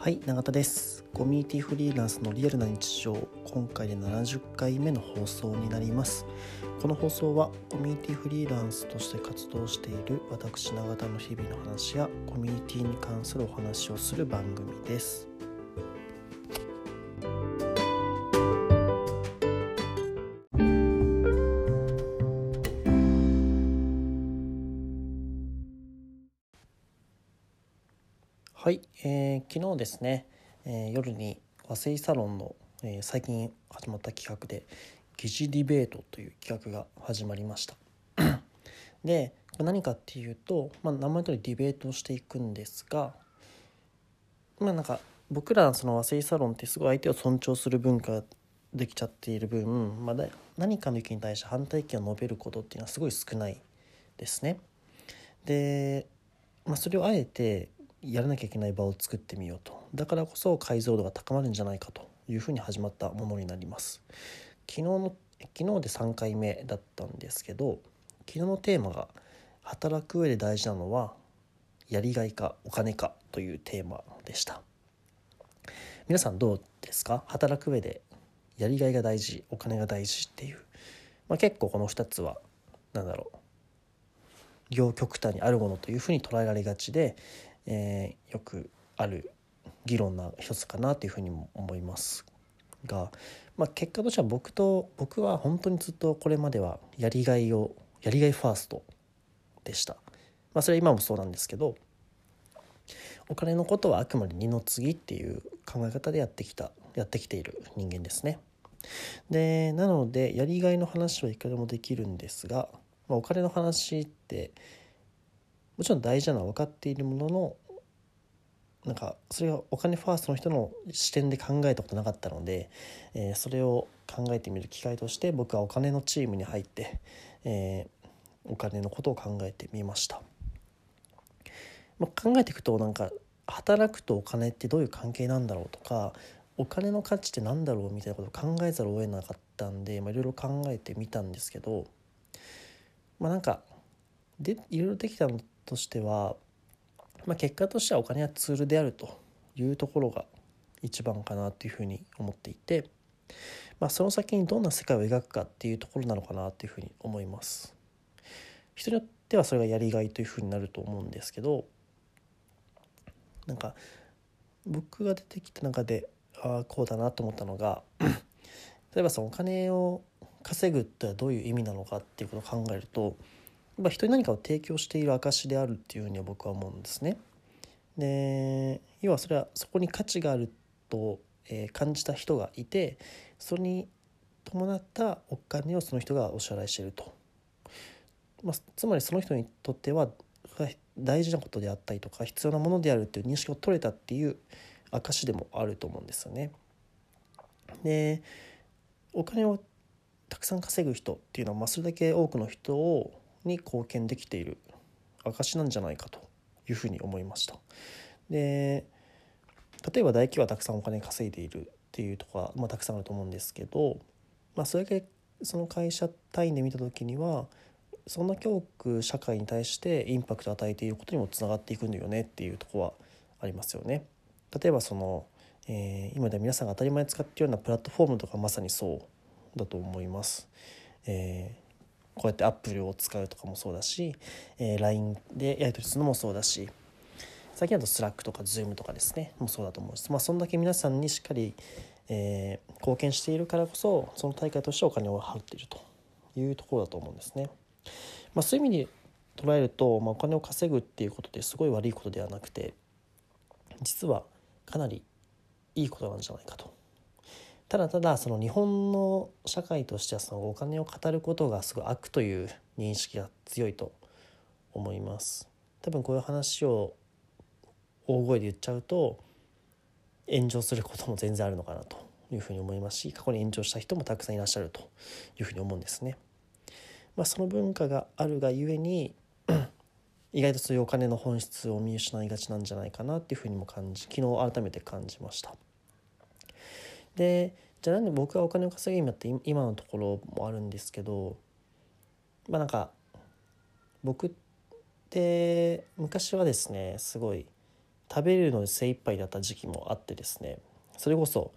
はい永田です。コミュニティフリーランスのリアルな日常今回で70回目の放送になります。この放送はコミュニティフリーランスとして活動している私永田の日々の話やコミュニティに関するお話をする番組です。えー、昨日ですね、えー、夜に和製サロンの、えー、最近始まった企画で疑似ディベートという企画が始まりました で何かっていうと、まあ、名前通りディベートをしていくんですがまあなんか僕らその和製サロンってすごい相手を尊重する文化できちゃっている分、まあ、何かの意見に対して反対意見を述べることっていうのはすごい少ないですね。で、まあ、それをあえてやらなきゃいけない場を作ってみようと。だからこそ解像度が高まるんじゃないかというふうに始まったものになります。昨日の昨日で3回目だったんですけど昨日のテーマが働く上で大事なのはやりがいかお金かというテーマでした。皆さんどうですか？働く上でやりがいが大事お金が大事っていう、まあ、結構この2つは何だろう両極端にあるものというふうに捉えられがちで、えー、よくある議論な一つかなというふうにも思いますが、まあ、結果としては僕と僕は本当にずっとこれまではやりがいをやりがいファーストでした。まあ、それは今もそうなんですけどお金のことはあくまで二の次っていう考え方でやってきたやってきている人間ですね。でなのでやりがいの話はいくらでもできるんですが、まあ、お金の話ってもちろん大事なのは分かっているもののなんかそれがお金ファーストの人の視点で考えたことなかったので、えー、それを考えてみる機会として僕はお金のチームに入って、えー、お金のことを考えてみました、まあ、考えていくとなんか働くとお金ってどういう関係なんだろうとかお金の価値って何だろうみたいなことを考えざるを得なかったんで、いろいろ考えてみたんですけどまあなんかでいろいろできたのってとしては、まあ、結果としてはお金はツールであるというところが一番かなというふうに思っていて、まあ、その先にどんな世界を描くかっていうところなのかなというふうに思います。人によってはそれがやりがいというふうになると思うんですけどなんか僕が出てきた中でああこうだなと思ったのが例えばそのお金を稼ぐってどういう意味なのかっていうことを考えるとぱ人に何かを提供している証であるっていうふうには僕は思うんですね。で要はそれはそこに価値があると、感じた人がいてそれに伴ったお金をその人がお支払いしていると。まあ、つまりその人にとっては大事なことであったりとか必要なものであるっていう認識を取れたっていう証でもあると思うんですよね。でお金をたくさん稼ぐ人っていうのは、まあ、それだけ多くの人をに貢献できている証なんじゃないかというふうに思いました。で例えば大企業はたくさんお金稼いでいるっていうとこは、まあ、たくさんあると思うんですけど、まあ、それだけその会社単位で見た時にはそんな教育社会に対してインパクトを与えていることにもつながっていくんだよねっていうとこはありますよね。例えばその、えー、今では皆さんが当たり前に使っているようなプラットフォームとかまさにそうだと思います。えーこうやってアップルを使うとかもそうだし、えー、LINE でやり取りするのもそうだし最近だと Slack とか Zoom とかですねもそうだと思うし、まあ、そんだけ皆さんにしっかり、えー、貢献しているからこそその大会としてお金を払っているというところだと思うんですね。まあ、そういう意味で捉えると、まあ、お金を稼ぐっていうことですごい悪いことではなくて実はかなりいいことなんじゃないかとただただその日本の社会としてはそのお金を語ることがすごい悪という認識が強いと思います多分こういう話を大声で言っちゃうと炎上することも全然あるのかなというふうに思いますし過去に炎上した人もたくさんいらっしゃるというふうに思うんですね。まあ、その文化があるがゆえに 意外とそういうお金の本質を見失いがちなんじゃないかなっていうふうにも感じ昨日改めて感じました。でじゃあなんで僕がお金を稼ぐ今って今のところもあるんですけどまあなんか僕って昔はですねすごい食べるので精一杯だった時期もあってですねそれこそ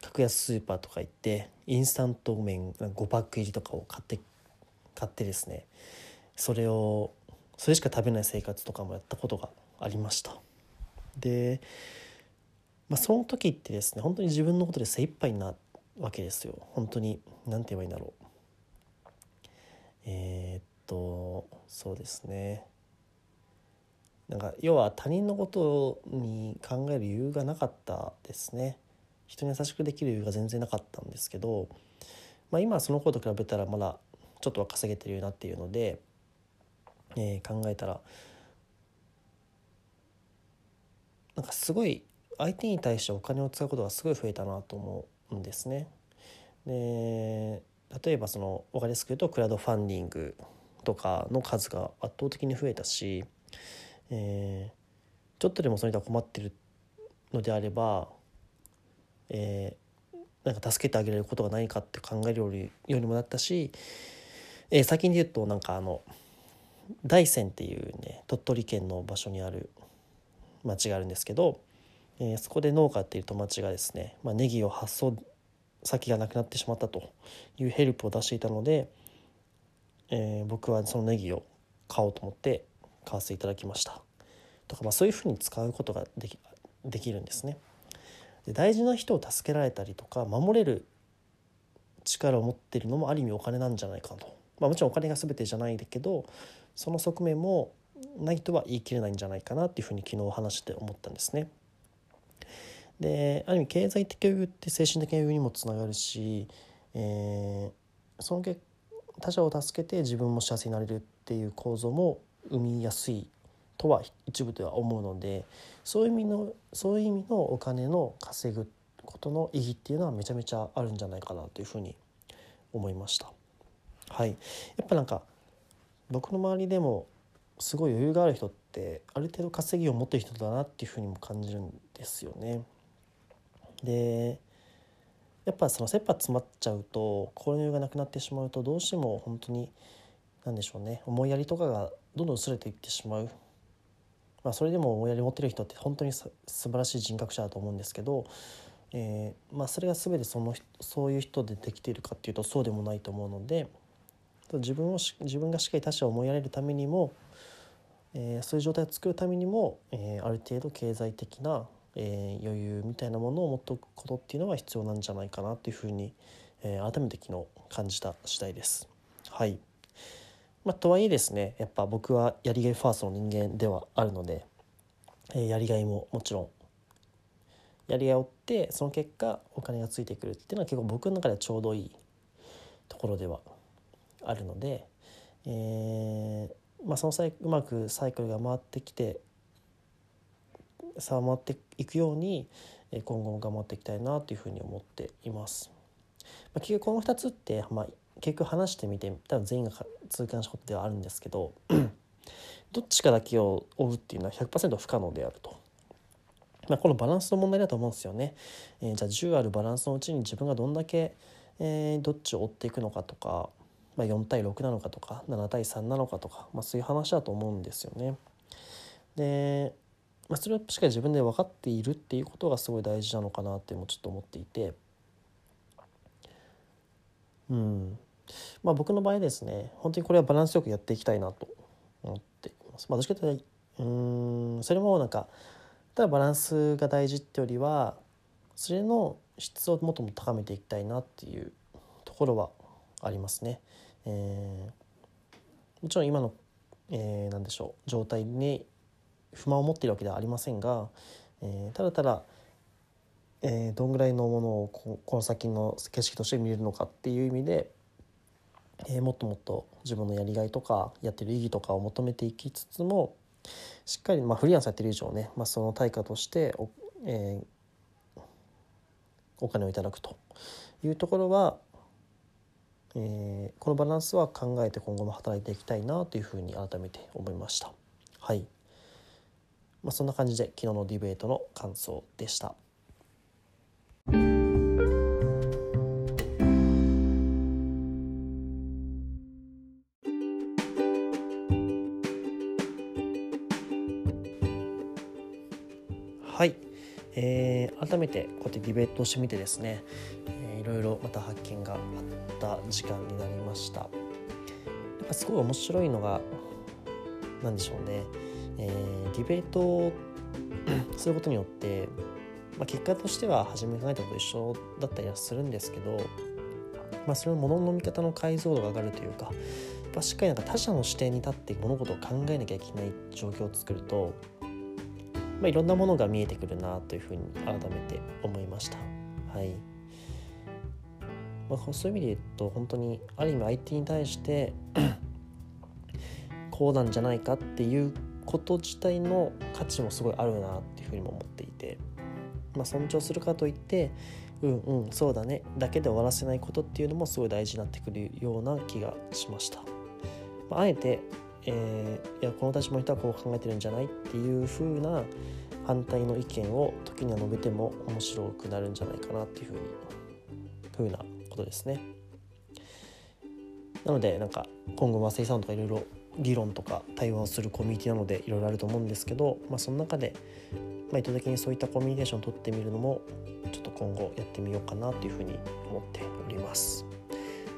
格安スーパーとか行ってインスタント麺5パック入りとかを買って買ってですねそれをそれしか食べない生活とかもやったことがありました。で、まあ、その時ってですね本当に自分のことで精一杯なわけですよ。本当に何て言えばいいんだろう。えー、っとそうですね。なんか要は他人のことに考える余裕がなかったですね。人に優しくできる余裕が全然なかったんですけど、まあ、今その頃と比べたらまだちょっとは稼げてるようなっていうので、えー、考えたらなんかすごい相手に対してお金を使うことがすごい増えたなと思うんですね。で例えばその分かりやすく言うとクラウドファンディングとかの数が圧倒的に増えたし、えー、ちょっとでもそれで困ってるのであれば、えー、なんか助けてあげられることがないかって考えるよりようにもなったし、えー、先に言うとなんかあの大山っていうね鳥取県の場所にある町があるんですけど、えー、そこで農家っていう友達がですね、まあ、ネギを発送先がなくなってしまったというヘルプを出していたので、えー、僕はそのネギを買おうと思って買わせていただきましたとか、まあ、そういうふうに使うことができできるんですね。で大事な人を助けられたりとか守れる力を持ってるのもある意味お金なんじゃないかと、まあ、もちろんお金が全てじゃないけどその側面もないとは言い切れないんじゃないかなっていうふうに昨日話して思ったんですね。である意味経済的余裕って精神的な余裕にもつながるし、えー、その結他者を助けて自分も幸せになれるっていう構造も生みやすいとは一部では思うのでそういう意味のそういう意味のお金の稼ぐことの意義っていうのはめちゃめちゃあるんじゃないかなというふうに思いました。はい、やっぱなんか僕の周りでもすごい余裕がある人ってある程度稼ぎを持ってる人だなっていうふうにも感じるんですよね。でやっぱその切羽詰まっちゃうと交流がなくなってしまうとどうしても本当に何でしょうね思いやりとかがどんどん薄れていってしまう、まあ、それでも思いやり持ってる人って本当に素晴らしい人格者だと思うんですけど、えー、まあ、それが全てそのそういう人でできているかっていうとそうでもないと思うので自分を自分がしっかり他者を思いやれるためにも、えー、そういう状態を作るためにも、えー、ある程度経済的なえー、余裕みたいなものを持っておくことっていうのが必要なんじゃないかなっていうふうに、え、改めて昨日感じた次第です。はいまあ、とはいえですねやっぱ僕はやりがいファーストの人間ではあるので、え、やりがいももちろんやりがいを追ってその結果お金がついてくるっていうのは結構僕の中ではちょうどいいところではあるので、えーまあ、その際うまくサイクルが回ってきてさあ回っていくように今後も頑張っていきたいなというふうに思っています。まあ、結局この2つって、まあ、結局話してみて多分全員が痛感したことではあるんですけど どっちかだけを追うっていうのは100%不可能であると。まあ、このバランスの問題だと思うんですよね。えー、じゃあ10あるバランスのうちに自分がどんだけ、えー、どっちを追っていくのかとか、まあ、4対6なのかとか7対3なのかとか、まあ、そういう話だと思うんですよね。でまあ、それをしっかり自分で分かっているっていうことがすごい大事なのかなってもちょっと思っていてうんまあ僕の場合ですね本当にこれはバランスよくやっていきたいなと思っています。まあ、どっちかというとうんそれもなんかただバランスが大事ってよりはそれの質をもっとも高めていきたいなっていうところはありますね。えー、もちろん今の、えー、何でしょう状態に不満を持っているわけではありませんが、えー、ただただ、えー、どんぐらいのものをここの先の景色として見れるのかっていう意味で、えー、もっともっと自分のやりがいとかやってる意義とかを求めていきつつもしっかり、まあ、フリーランスやってる以上ね、まあ、その対価としてお,、えー、お金をいただくというところは、えー、このバランスは考えて今後も働いていきたいなというふうに改めて思いました。はいまあ、そんな感じで昨日のディベートの感想でした。はい、えー、改めてこうやってディベートしてみてですね、ろいろまた発見があった時間になりました。やっぱすごい面白いのが何でしょうね、えー、ディベートを することによって、まあ、結果としては初め考えたこと一緒だったりはするんですけど、まあ、それのものの見方の解像度が上がるというかぱしっかりなんか他者の視点に立って物事を考えなきゃいけない状況を作ると、まあ、いろんなものが見えてくるなというふうに改めて思いました。はい。まあ、そういう意味で言うと本当にある意味相手に対して こうなんじゃないかっていうこと自体の価値もすごいあるなっていうふうにも思っていて、まあ、尊重するかといってうんうんそうだねだけで終わらせないことっていうのもすごい大事になってくるような気がしました。まあ、あえて、えー、いやこの立場の人はこう考えてるんじゃないっていう風な反対の意見を時には述べても面白くなるんじゃないかなっていう風に風なことですね。なのでなんか今後和製さんとかいろいろ議論とか対話をするコミュニティなのでいろいろあると思うんですけど、まあ、その中で、まあ、意図的にそういったコミュニケーションを取ってみるのもちょっと今後やってみようかなというふうに思っております。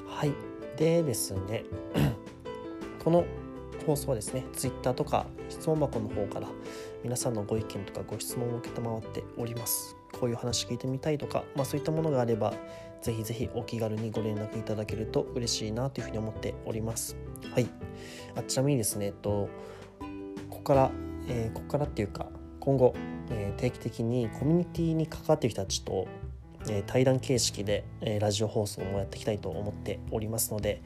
はいでですね この放送はですね Twitter とか質問箱の方から皆さんのご意見とかご質問を承っておりますこういう話聞いてみたいとか、まあ、そういったものがあればぜひぜひお気軽にご連絡いただけると嬉しいなというふうに思っておりますはいあちなみにですねえっとここから、えー、ここからっていうか今後、えー、定期的にコミュニティに関わっている人たちとえ対談形式で、えラジオ放送もやっていきたいと思っておりますので、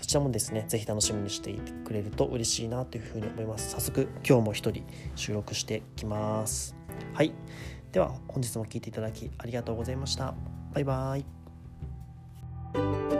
そちらもですね、ぜひ楽しみにしていてくれると嬉しいなというふうに思います。早速、今日も一人収録していきます。はい。では、本日も聴いていただきありがとうございました。バイバーイ。Thank you